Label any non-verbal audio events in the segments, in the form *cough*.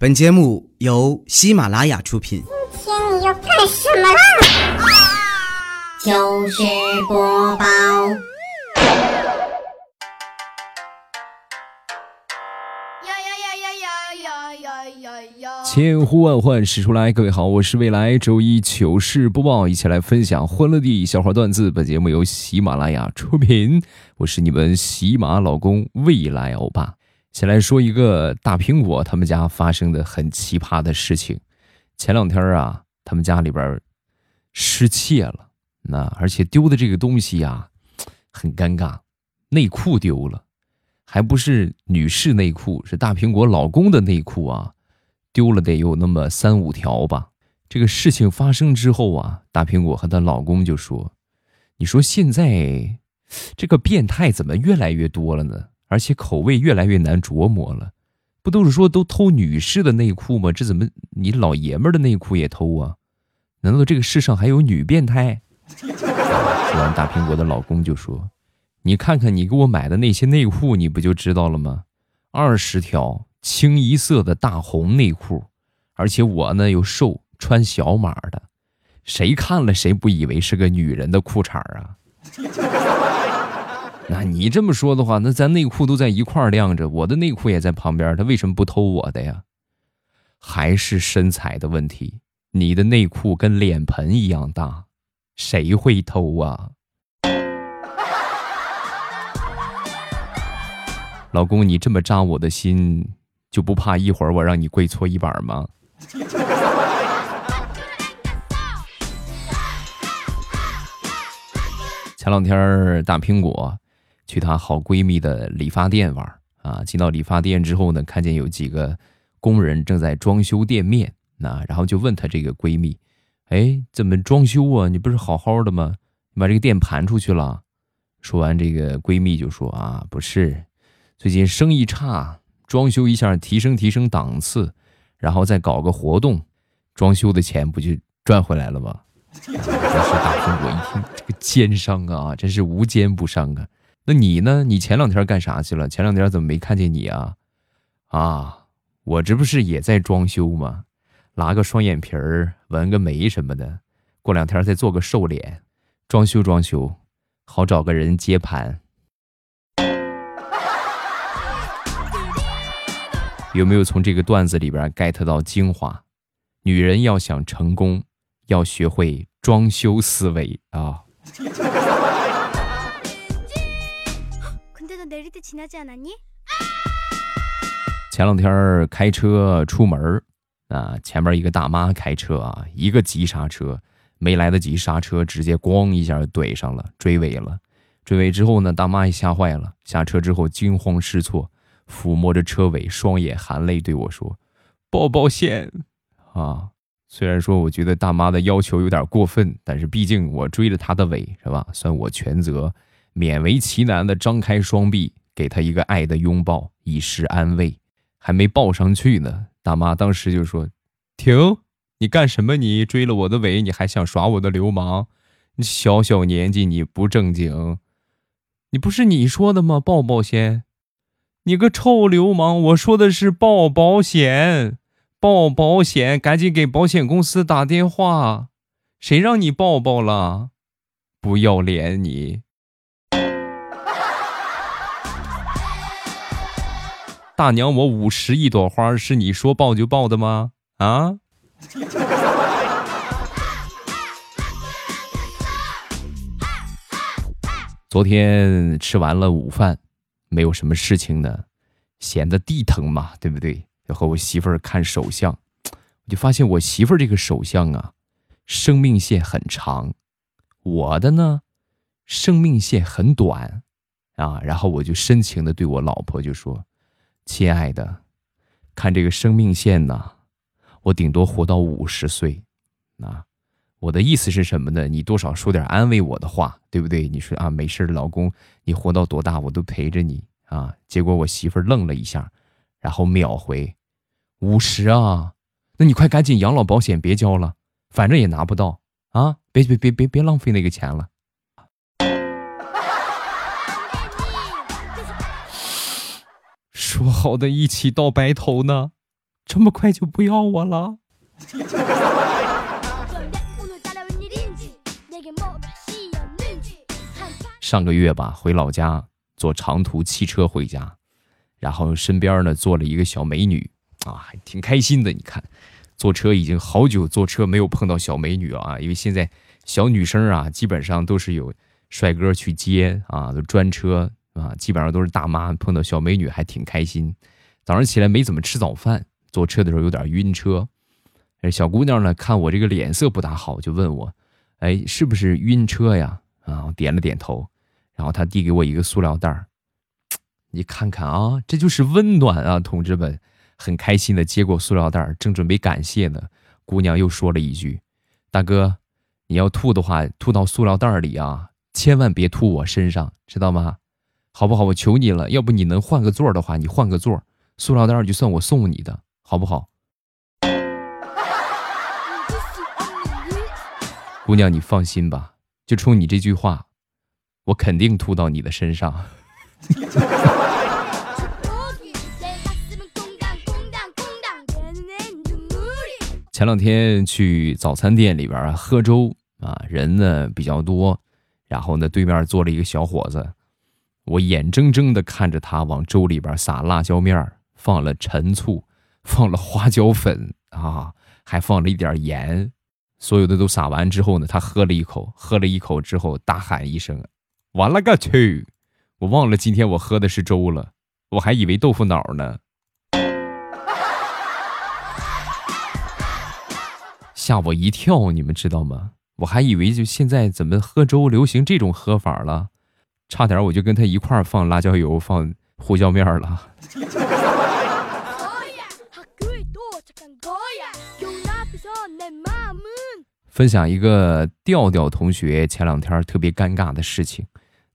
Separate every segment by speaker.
Speaker 1: 本节目由喜马拉雅出品。
Speaker 2: 今天你要干什么啦？
Speaker 3: 糗事播报。
Speaker 4: 千呼万唤始出来，各位好，我是未来周一糗事播报，一起来分享欢乐的笑话段子。本节目由喜马拉雅出品，我是你们喜马老公未来欧巴。先来说一个大苹果他们家发生的很奇葩的事情。前两天啊，他们家里边失窃了，那而且丢的这个东西呀，很尴尬，内裤丢了，还不是女士内裤，是大苹果老公的内裤啊。丢了得有那么三五条吧。这个事情发生之后啊，大苹果和她老公就说：“你说现在这个变态怎么越来越多了呢？而且口味越来越难琢磨了。不都是说都偷女士的内裤吗？这怎么你老爷们的内裤也偷啊？难道这个世上还有女变态？”说完，大苹果的老公就说：“你看看你给我买的那些内裤，你不就知道了吗？二十条。”清一色的大红内裤，而且我呢又瘦，穿小码的，谁看了谁不以为是个女人的裤衩啊？那你这么说的话，那咱内裤都在一块儿晾着，我的内裤也在旁边，他为什么不偷我的呀？还是身材的问题？你的内裤跟脸盆一样大，谁会偷啊？*laughs* 老公，你这么扎我的心。就不怕一会儿我让你跪搓衣板吗？前两天大苹果去她好闺蜜的理发店玩啊，进到理发店之后呢，看见有几个工人正在装修店面，那然后就问她这个闺蜜：“哎，怎么装修啊？你不是好好的吗？你把这个店盘出去了？”说完，这个闺蜜就说：“啊，不是，最近生意差。”装修一下，提升提升档次，然后再搞个活动，装修的钱不就赚回来了吗？真是大苹果一听这个奸商啊，真是无奸不商啊！那你呢？你前两天干啥去了？前两天怎么没看见你啊？啊，我这不是也在装修吗？拉个双眼皮儿，纹个眉什么的，过两天再做个瘦脸，装修装修，好找个人接盘。有没有从这个段子里边 get 到精华？女人要想成功，要学会装修思维啊！前两天开车出门啊，前面一个大妈开车啊，一个急刹车，没来得及刹车，直接咣一下怼上了，追尾了。追尾之后呢，大妈也吓坏了，下车之后惊慌失措。抚摸着车尾，双眼含泪对我说：“抱抱歉啊！”虽然说我觉得大妈的要求有点过分，但是毕竟我追了她的尾，是吧？算我全责，勉为其难的张开双臂，给他一个爱的拥抱，以示安慰。还没抱上去呢，大妈当时就说：“停！你干什么？你追了我的尾，你还想耍我的流氓？你小小年纪，你不正经！你不是你说的吗？报保险！”你个臭流氓！我说的是报保险，报保险，赶紧给保险公司打电话。谁让你抱抱了？不要脸你！大娘，我五十一朵花是你说抱就抱的吗？啊？昨天吃完了午饭。没有什么事情呢，闲得地疼嘛，对不对？要和我媳妇儿看手相，我就发现我媳妇儿这个手相啊，生命线很长，我的呢，生命线很短，啊，然后我就深情的对我老婆就说：“亲爱的，看这个生命线呢，我顶多活到五十岁，啊。”我的意思是什么呢？你多少说点安慰我的话，对不对？你说啊，没事老公，你活到多大我都陪着你啊。结果我媳妇愣了一下，然后秒回：五十啊，那你快赶紧养老保险别交了，反正也拿不到啊！别别别别别浪费那个钱了。说好的一起到白头呢？这么快就不要我了？*laughs* 上个月吧，回老家坐长途汽车回家，然后身边呢坐了一个小美女啊，还挺开心的。你看，坐车已经好久坐车没有碰到小美女了啊，因为现在小女生啊基本上都是有帅哥去接啊，都专车啊，基本上都是大妈碰到小美女还挺开心。早上起来没怎么吃早饭，坐车的时候有点晕车。小姑娘呢看我这个脸色不大好，就问我：“哎，是不是晕车呀？”啊，我点了点头。然后他递给我一个塑料袋儿，你看看啊，这就是温暖啊，同志们，很开心的接过塑料袋儿，正准备感谢呢，姑娘又说了一句：“大哥，你要吐的话，吐到塑料袋儿里啊，千万别吐我身上，知道吗？好不好？我求你了，要不你能换个座的话，你换个座，塑料袋儿就算我送你的，好不好？”姑娘，你放心吧，就冲你这句话。我肯定吐到你的身上。前两天去早餐店里边喝粥啊，人呢比较多，然后呢对面坐了一个小伙子，我眼睁睁的看着他往粥里边撒辣椒面，放了陈醋，放了花椒粉啊，还放了一点盐，所有的都撒完之后呢，他喝了一口，喝了一口之后大喊一声。完了个去！我忘了今天我喝的是粥了，我还以为豆腐脑呢，吓我一跳！你们知道吗？我还以为就现在怎么喝粥流行这种喝法了，差点我就跟他一块儿放辣椒油、放胡椒面了。*laughs* 分享一个调调同学前两天特别尴尬的事情。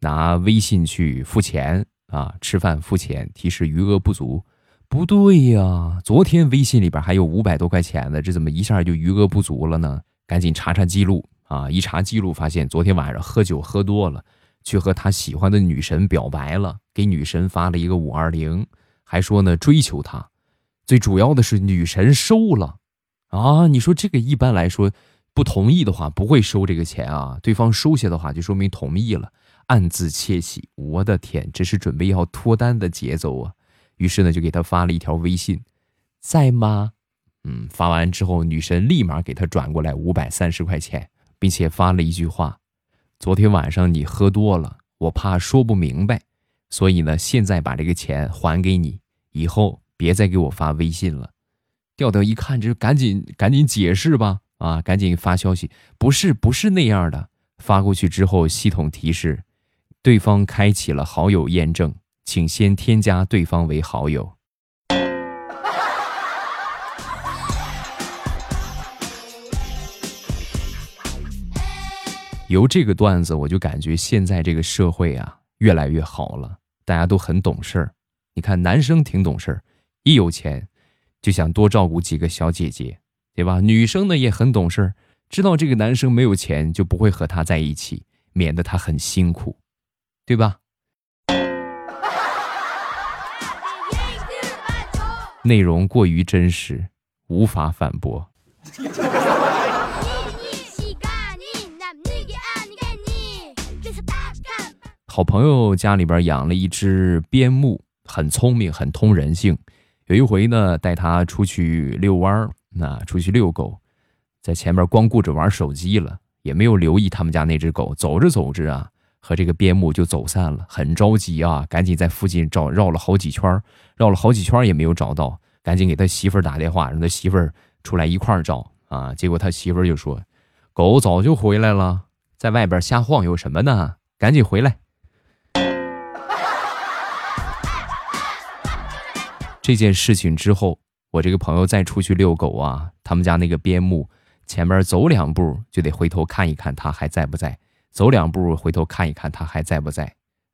Speaker 4: 拿微信去付钱啊，吃饭付钱，提示余额不足，不对呀，昨天微信里边还有五百多块钱呢，这怎么一下就余额不足了呢？赶紧查查记录啊！一查记录，发现昨天晚上喝酒喝多了，去和他喜欢的女神表白了，给女神发了一个五二零，还说呢追求她，最主要的是女神收了啊！你说这个一般来说不同意的话不会收这个钱啊，对方收下的话就说明同意了。暗自窃喜，我的天，这是准备要脱单的节奏啊！于是呢，就给他发了一条微信，在吗？嗯，发完之后，女神立马给他转过来五百三十块钱，并且发了一句话：昨天晚上你喝多了，我怕说不明白，所以呢，现在把这个钱还给你，以后别再给我发微信了。调调一看，这赶紧赶紧解释吧，啊，赶紧发消息，不是不是那样的。发过去之后，系统提示。对方开启了好友验证，请先添加对方为好友。由这个段子，我就感觉现在这个社会啊，越来越好了，大家都很懂事儿。你看，男生挺懂事儿，一有钱就想多照顾几个小姐姐，对吧？女生呢也很懂事儿，知道这个男生没有钱，就不会和他在一起，免得他很辛苦。对吧？*laughs* 内容过于真实，无法反驳。好朋友家里边养了一只边牧，很聪明，很通人性。有一回呢，带它出去遛弯儿，那出去遛狗，在前面光顾着玩手机了，也没有留意他们家那只狗。走着走着啊。和这个边牧就走散了，很着急啊，赶紧在附近找，绕了好几圈，绕了好几圈也没有找到，赶紧给他媳妇儿打电话，让他媳妇儿出来一块儿找啊。结果他媳妇儿就说：“狗早就回来了，在外边瞎晃悠什么呢？赶紧回来。”这件事情之后，我这个朋友再出去遛狗啊，他们家那个边牧前面走两步就得回头看一看他还在不在。走两步，回头看一看他还在不在，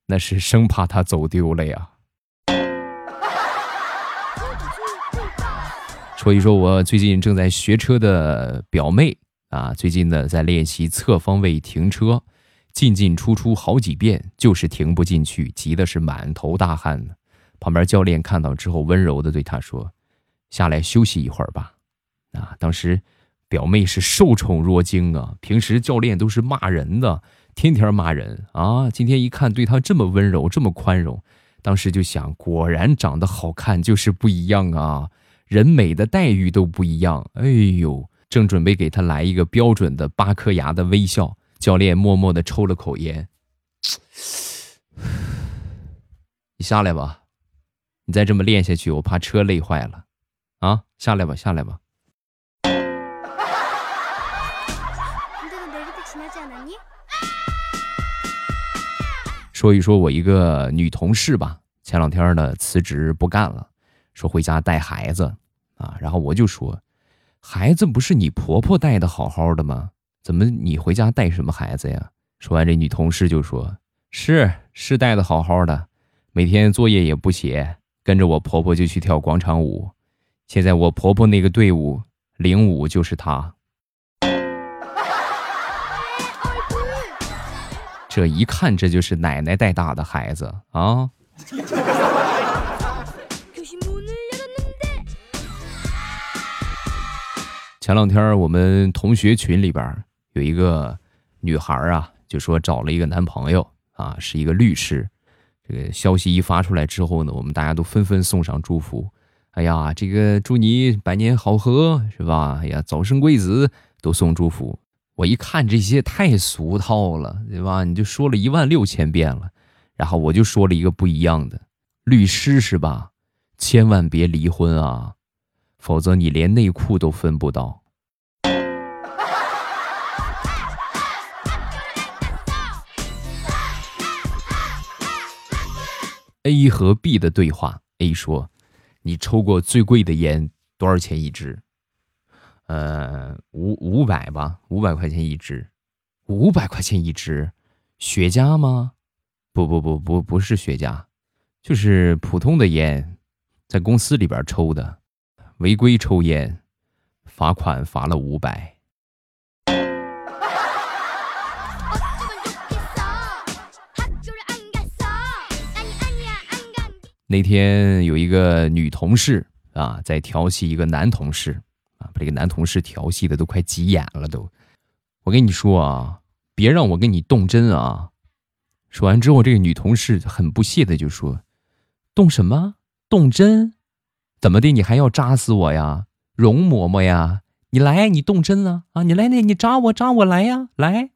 Speaker 4: 那是生怕他走丢了呀。说一说我最近正在学车的表妹啊，最近呢在练习侧方位停车，进进出出好几遍，就是停不进去，急的是满头大汗呢。旁边教练看到之后，温柔的对他说：“下来休息一会儿吧。啊，当时表妹是受宠若惊啊，平时教练都是骂人的，天天骂人啊。今天一看对她这么温柔，这么宽容，当时就想，果然长得好看就是不一样啊，人美的待遇都不一样。哎呦，正准备给他来一个标准的八颗牙的微笑，教练默默的抽了口烟，*sighs* 你下来吧，你再这么练下去，我怕车累坏了。啊，下来吧，下来吧。说一说我一个女同事吧，前两天呢辞职不干了，说回家带孩子啊。然后我就说，孩子不是你婆婆带的好好的吗？怎么你回家带什么孩子呀？说完，这女同事就说：“是是带的好好的，每天作业也不写，跟着我婆婆就去跳广场舞。现在我婆婆那个队伍领舞就是她。”这一看，这就是奶奶带大的孩子啊！前两天我们同学群里边有一个女孩啊，就说找了一个男朋友啊，是一个律师。这个消息一发出来之后呢，我们大家都纷纷送上祝福。哎呀，这个祝你百年好合，是吧？哎呀，早生贵子，都送祝福。我一看这些太俗套了，对吧？你就说了一万六千遍了，然后我就说了一个不一样的，律师是吧？千万别离婚啊，否则你连内裤都分不到。A 和 B 的对话，A 说：“你抽过最贵的烟多少钱一支？”呃，五五百吧，五百块钱一支，五百块钱一支，雪茄吗？不不不不不是雪茄，就是普通的烟，在公司里边抽的，违规抽烟，罚款罚了五百。那天有一个女同事啊，在调戏一个男同事。啊，把这个男同事调戏的都快急眼了都。我跟你说啊，别让我跟你动真啊！说完之后，这个女同事很不屑的就说：“动什么？动真？怎么的？你还要扎死我呀？容嬷嬷呀，你来，你动真啊？啊，你来，那你扎我，扎我来呀，来！”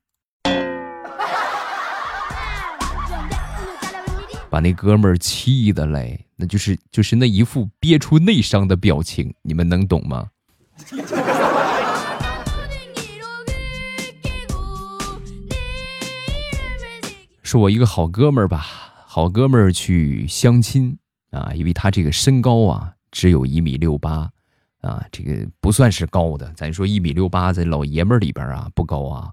Speaker 4: 把那哥们儿气的嘞，那就是就是那一副憋出内伤的表情，你们能懂吗？是我一个好哥们儿吧，好哥们儿去相亲啊，因为他这个身高啊只有一米六八啊，这个不算是高的，咱说一米六八在老爷们儿里边啊不高啊，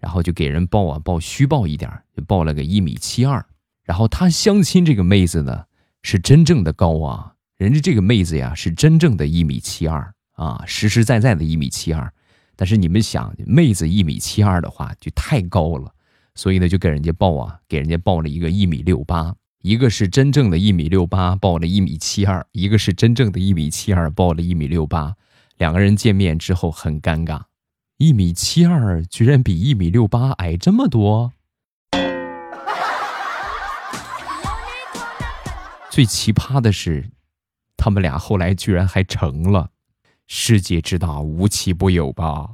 Speaker 4: 然后就给人报啊报虚报一点，就报了个一米七二，然后他相亲这个妹子呢是真正的高啊，人家这个妹子呀是真正的一米七二。啊，实实在在的一米七二，但是你们想，妹子一米七二的话就太高了，所以呢就给人家报啊，给人家报了一个一米六八，一个是真正的一米六八报了一米七二，一个是真正的一米七二报了一米六八，两个人见面之后很尴尬，一米七二居然比一米六八矮这么多，最奇葩的是，他们俩后来居然还成了。世界之大，无奇不有吧。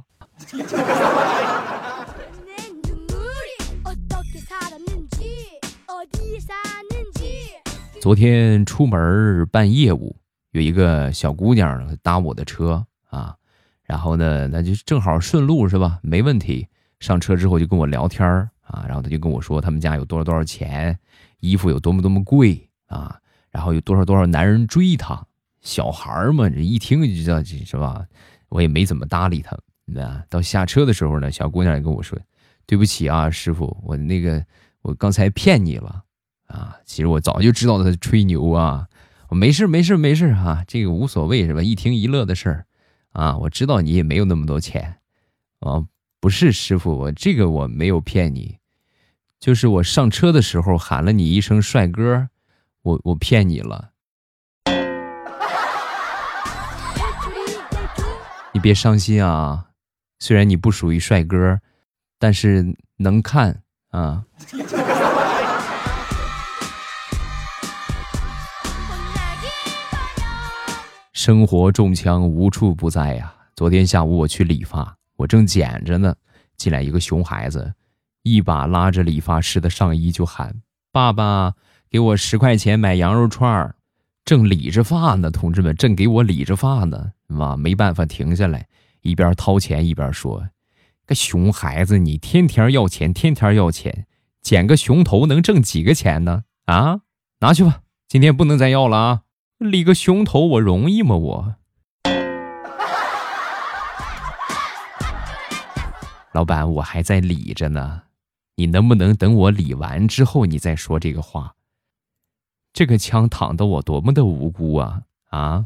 Speaker 4: 昨天出门办业务，有一个小姑娘搭我的车啊，然后呢，那就正好顺路是吧？没问题。上车之后就跟我聊天啊，然后他就跟我说他们家有多少多少钱，衣服有多么多么贵啊，然后有多少多少男人追她。小孩嘛，这一听就知道这是吧？我也没怎么搭理他。那到下车的时候呢，小姑娘也跟我说：“对不起啊，师傅，我那个我刚才骗你了啊。其实我早就知道他吹牛啊。我没事没事没事啊，这个无所谓是吧？一听一乐的事儿啊。我知道你也没有那么多钱啊。不是师傅，我这个我没有骗你，就是我上车的时候喊了你一声帅哥，我我骗你了。”你别伤心啊，虽然你不属于帅哥，但是能看啊。生活中枪无处不在呀。昨天下午我去理发，我正剪着呢，进来一个熊孩子，一把拉着理发师的上衣就喊：“爸爸，给我十块钱买羊肉串儿。”正理着发呢，同志们正给我理着发呢，妈没办法停下来，一边掏钱一边说：“个熊孩子，你天天要钱，天天要钱，剪个熊头能挣几个钱呢？啊，拿去吧，今天不能再要了啊！理个熊头我容易吗？我。*laughs* ”老板，我还在理着呢，你能不能等我理完之后你再说这个话？这个枪躺的我多么的无辜啊啊！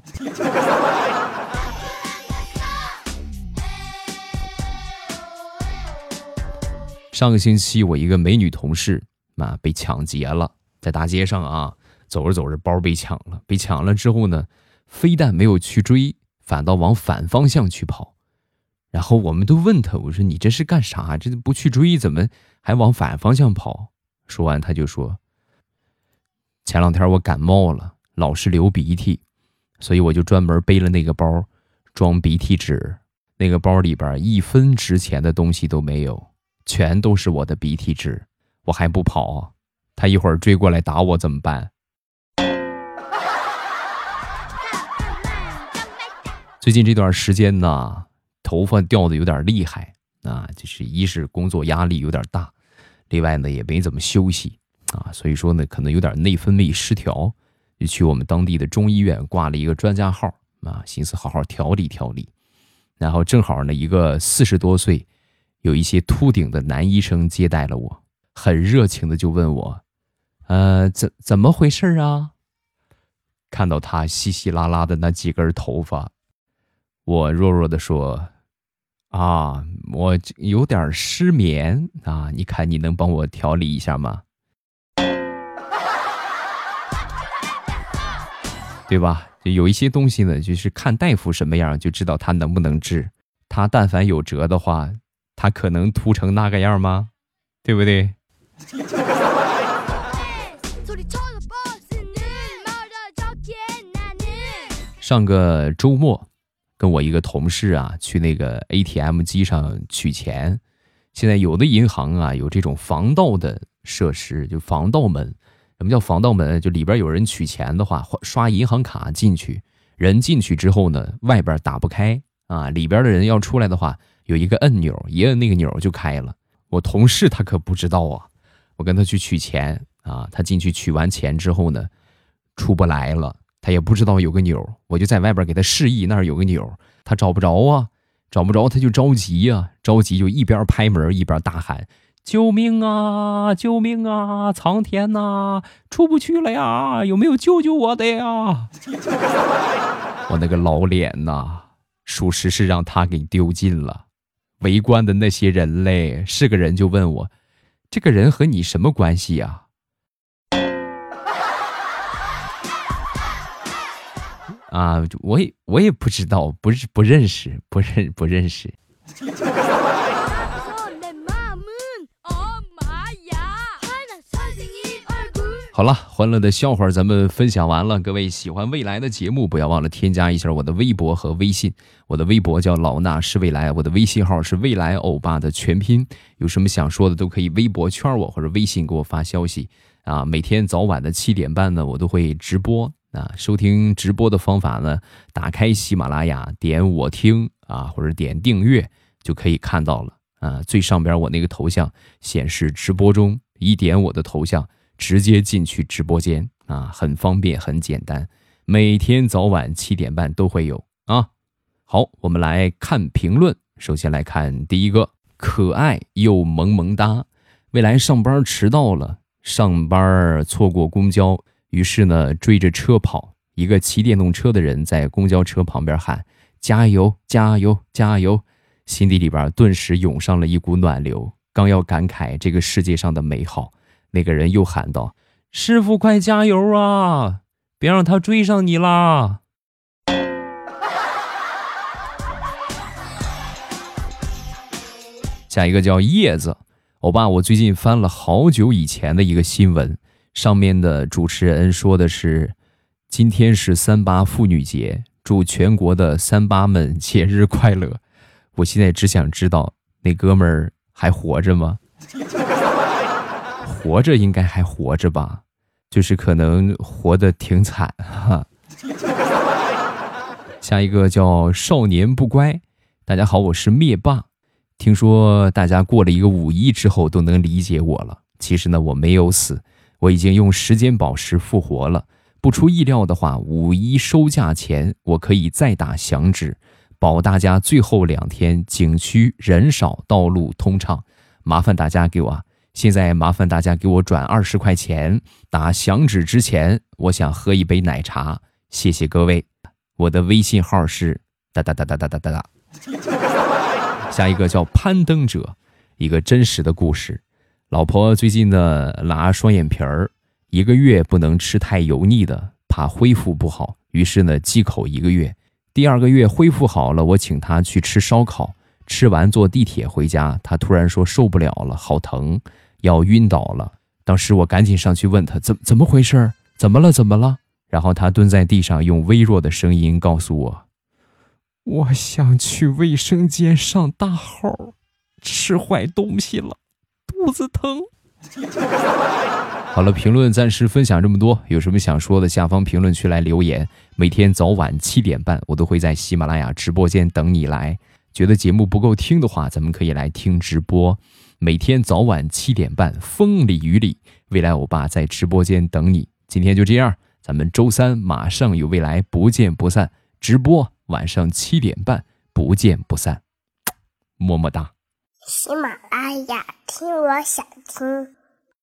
Speaker 4: 上个星期我一个美女同事啊被抢劫了，在大街上啊走着走着包被抢了，被抢了之后呢，非但没有去追，反倒往反方向去跑。然后我们都问他：“我说你这是干啥？这不去追，怎么还往反方向跑？”说完他就说：“前两天我感冒了，老是流鼻涕，所以我就专门背了那个包，装鼻涕纸。那个包里边一分值钱的东西都没有，全都是我的鼻涕纸。我还不跑，他一会儿追过来打我怎么办？” *laughs* 最近这段时间呢。头发掉的有点厉害啊，就是一是工作压力有点大，另外呢也没怎么休息啊，所以说呢可能有点内分泌失调，就去我们当地的中医院挂了一个专家号啊，寻思好好调理调理。然后正好呢一个四十多岁、有一些秃顶的男医生接待了我，很热情的就问我，呃怎怎么回事啊？看到他稀稀拉拉的那几根头发，我弱弱的说。啊，我有点失眠啊，你看你能帮我调理一下吗？对吧？就有一些东西呢，就是看大夫什么样就知道他能不能治。他但凡有辙的话，他可能秃成那个样吗？对不对？上个周末。跟我一个同事啊，去那个 ATM 机上取钱。现在有的银行啊，有这种防盗的设施，就防盗门。什么叫防盗门？就里边有人取钱的话，刷银行卡进去，人进去之后呢，外边打不开啊。里边的人要出来的话，有一个按钮，一摁那个钮就开了。我同事他可不知道啊，我跟他去取钱啊，他进去取完钱之后呢，出不来了。他也不知道有个钮，我就在外边给他示意那儿有个钮，他找不着啊，找不着他就着急呀，着急就一边拍门一边大喊：“救命啊！救命啊！苍天呐，出不去了呀！有没有救救我的呀？” *laughs* 我那个老脸呐，属实是让他给丢尽了。围观的那些人嘞，是个人就问我：“这个人和你什么关系呀？” *laughs* 啊，我也我也不知道，不是不认识，不认不认识。好了，欢乐的笑话咱们分享完了。各位喜欢未来的节目，不要忘了添加一下我的微博和微信。我的微博叫老衲是未来，我的微信号是未来欧巴的全拼。有什么想说的，都可以微博圈我或者微信给我发消息啊。每天早晚的七点半呢，我都会直播。啊，收听直播的方法呢，打开喜马拉雅，点我听啊，或者点订阅就可以看到了啊。最上边我那个头像显示直播中，一点我的头像，直接进去直播间啊，很方便，很简单。每天早晚七点半都会有啊。好，我们来看评论。首先来看第一个，可爱又萌萌哒。未来上班迟到了，上班错过公交。于是呢，追着车跑。一个骑电动车的人在公交车旁边喊：“加油，加油，加油！”心底里边顿时涌上了一股暖流。刚要感慨这个世界上的美好，那个人又喊道：“师傅，快加油啊！别让他追上你啦！”下一个叫叶子，欧巴，我最近翻了好久以前的一个新闻，上面的主持人说的是，今天是三八妇女节，祝全国的三八们 *laughs* 节日快乐。我现在只想知道那哥们儿还活着吗？活着应该还活着吧，就是可能活得挺惨哈。*laughs* 下一个叫少年不乖，大家好，我是灭霸。听说大家过了一个五一之后都能理解我了，其实呢我没有死，我已经用时间宝石复活了。不出意料的话，五一收假前我可以再打响指。保大家最后两天景区人少，道路通畅。麻烦大家给我，现在麻烦大家给我转二十块钱。打响指之前，我想喝一杯奶茶，谢谢各位。我的微信号是哒哒哒哒哒哒哒哒。*laughs* 下一个叫攀登者，一个真实的故事。老婆最近呢拉双眼皮儿，一个月不能吃太油腻的，怕恢复不好，于是呢忌口一个月。第二个月恢复好了，我请她去吃烧烤，吃完坐地铁回家，她突然说受不了了，好疼，要晕倒了。当时我赶紧上去问他怎怎么回事，怎么了怎么了？然后他蹲在地上，用微弱的声音告诉我：“我想去卫生间上大号，吃坏东西了，肚子疼。*laughs* ”好了，评论暂时分享这么多。有什么想说的，下方评论区来留言。每天早晚七点半，我都会在喜马拉雅直播间等你来。觉得节目不够听的话，咱们可以来听直播。每天早晚七点半，风里雨里，未来欧巴在直播间等你。今天就这样，咱们周三马上与未来，不见不散。直播晚上七点半，不见不散。么么哒。
Speaker 2: 喜马拉雅，听我想听。